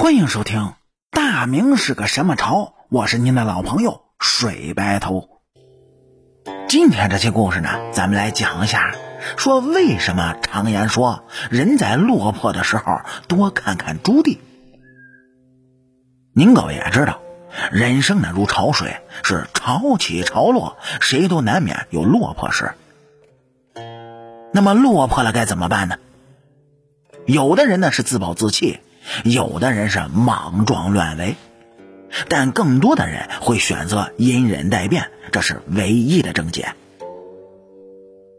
欢迎收听《大明是个什么朝》，我是您的老朋友水白头。今天这期故事呢，咱们来讲一下，说为什么常言说人在落魄的时候多看看朱棣。您各位也知道，人生呢如潮水，是潮起潮落，谁都难免有落魄时。那么落魄了该怎么办呢？有的人呢是自暴自弃，有的人是莽撞乱为，但更多的人会选择隐忍待变，这是唯一的症结。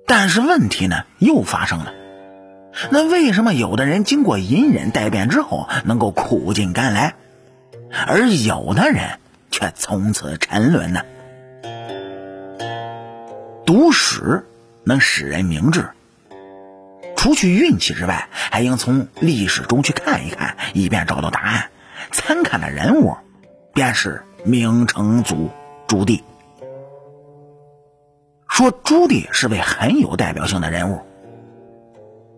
但是问题呢又发生了，那为什么有的人经过隐忍待变之后能够苦尽甘来，而有的人却从此沉沦呢？读史能使人明智。除去运气之外，还应从历史中去看一看，以便找到答案。参看的人物便是明成祖朱棣。说朱棣是位很有代表性的人物，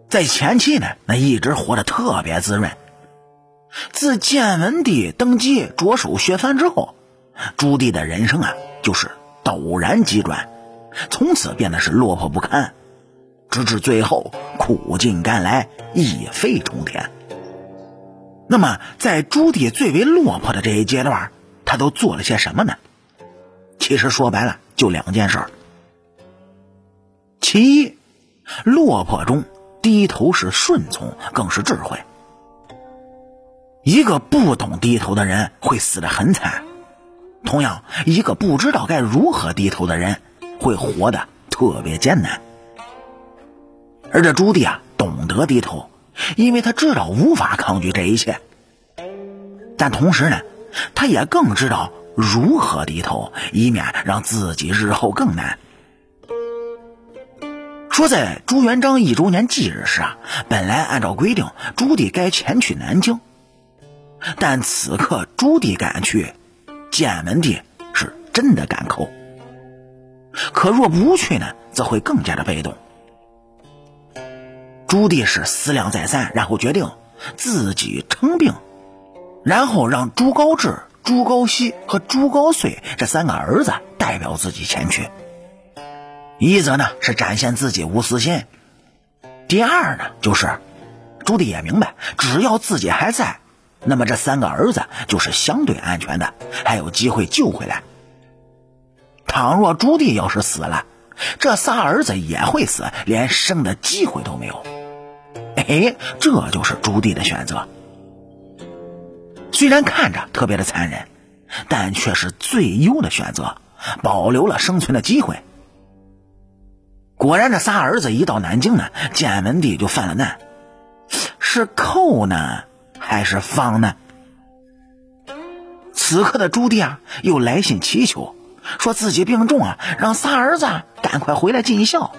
在前期呢，那一直活得特别滋润。自建文帝登基着手削藩之后，朱棣的人生啊，就是陡然急转，从此变得是落魄不堪。直至最后苦尽甘来，一飞冲天。那么，在朱棣最为落魄的这一阶段，他都做了些什么呢？其实说白了，就两件事儿。其一，落魄中低头是顺从，更是智慧。一个不懂低头的人会死得很惨，同样，一个不知道该如何低头的人会活得特别艰难。而这朱棣啊，懂得低头，因为他知道无法抗拒这一切。但同时呢，他也更知道如何低头，以免让自己日后更难。说在朱元璋一周年忌日时啊，本来按照规定，朱棣该前去南京，但此刻朱棣赶去，建文帝是真的敢扣。可若不去呢，则会更加的被动。朱棣是思量再三，然后决定自己称病，然后让朱高炽、朱高煦和朱高燧这三个儿子代表自己前去。一则呢是展现自己无私心，第二呢就是朱棣也明白，只要自己还在，那么这三个儿子就是相对安全的，还有机会救回来。倘若朱棣要是死了，这仨儿子也会死，连生的机会都没有。哎，这就是朱棣的选择。虽然看着特别的残忍，但却是最优的选择，保留了生存的机会。果然，这仨儿子一到南京呢，建文帝就犯了难，是扣呢，还是放呢？此刻的朱棣啊，又来信祈求，说自己病重啊，让仨儿子赶快回来尽孝。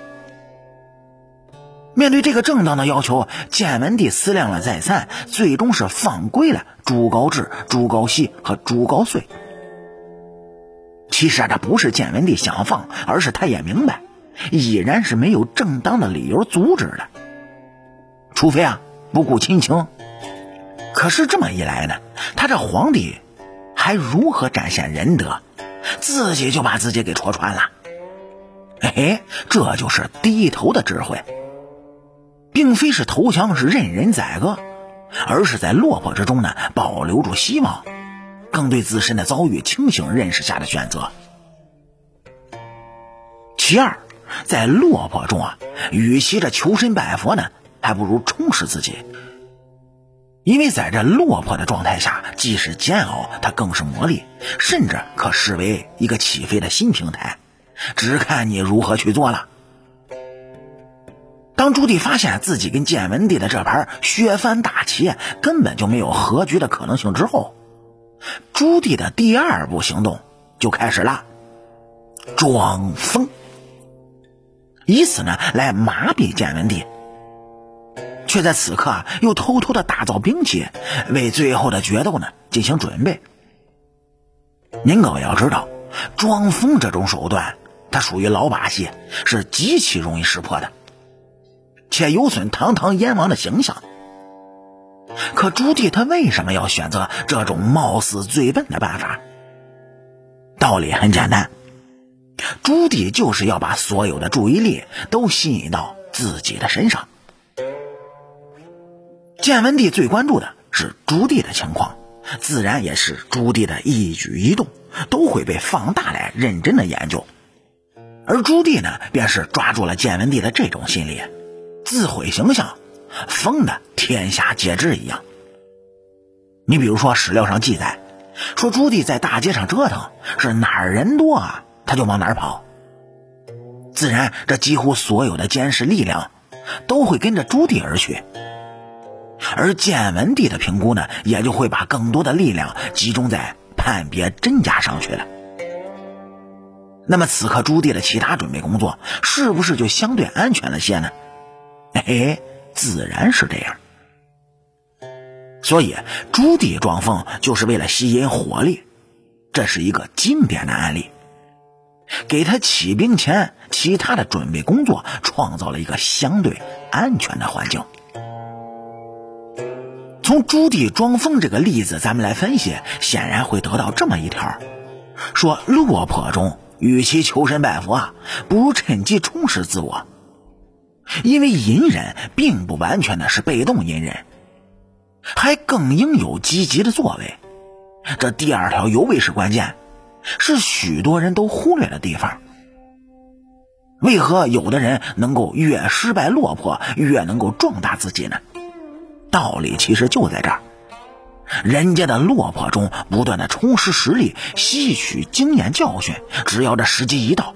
面对这个正当的要求，建文帝思量了再三，最终是放归了朱高炽、朱高煦和朱高燧。其实啊，这不是建文帝想放，而是他也明白，已然是没有正当的理由阻止的。除非啊，不顾亲情。可是这么一来呢，他这皇帝还如何展现仁德？自己就把自己给戳穿了。哎，这就是低头的智慧。并非是投降，是任人宰割，而是在落魄之中呢，保留住希望，更对自身的遭遇清醒认识下的选择。其二，在落魄中啊，与其这求神拜佛呢，还不如充实自己，因为在这落魄的状态下，既是煎熬，它更是磨砺，甚至可视为一个起飞的新平台，只看你如何去做了。当朱棣发现自己跟建文帝的这盘削藩大棋根本就没有和局的可能性之后，朱棣的第二步行动就开始了，装疯，以此呢来麻痹建文帝，却在此刻又偷偷的打造兵器，为最后的决斗呢进行准备。您各位要知道，装疯这种手段，它属于老把戏，是极其容易识破的。且有损堂堂燕王的形象。可朱棣他为什么要选择这种貌似最笨的办法？道理很简单，朱棣就是要把所有的注意力都吸引到自己的身上。建文帝最关注的是朱棣的情况，自然也是朱棣的一举一动都会被放大来认真的研究。而朱棣呢，便是抓住了建文帝的这种心理，自毁形象，疯的天下皆知一样。你比如说史料上记载，说朱棣在大街上折腾，是哪儿人多啊，他就往哪儿跑。自然，这几乎所有的监视力量都会跟着朱棣而去。而建文帝的评估呢，也就会把更多的力量集中在判别真假上去了。那么此刻朱棣的其他准备工作是不是就相对安全了些呢？哎，自然是这样。所以朱棣装疯就是为了吸引火力，这是一个经典的案例，给他起兵前其他的准备工作创造了一个相对安全的环境。从朱棣装疯这个例子，咱们来分析，显然会得到这么一条：说落魄中。与其求神拜佛啊，不如趁机充实自我。因为隐忍并不完全的是被动隐忍，还更应有积极的作为。这第二条尤为是关键，是许多人都忽略的地方。为何有的人能够越失败落魄，越能够壮大自己呢？道理其实就在这儿。人家的落魄中不断的充实实力，吸取经验教训，只要这时机一到，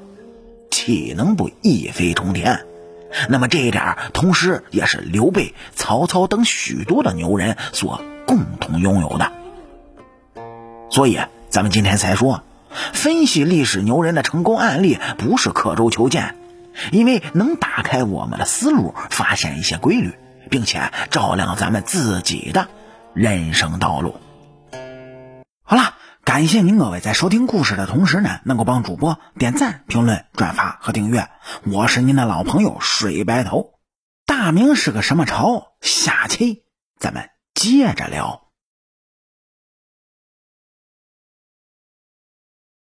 岂能不一飞冲天？那么这一点，同时也是刘备、曹操等许多的牛人所共同拥有的。所以，咱们今天才说，分析历史牛人的成功案例，不是刻舟求剑，因为能打开我们的思路，发现一些规律，并且照亮咱们自己的。人生道路。好了，感谢您各位在收听故事的同时呢，能够帮主播点赞、评论、转发和订阅。我是您的老朋友水白头。大明是个什么朝？下期咱们接着聊。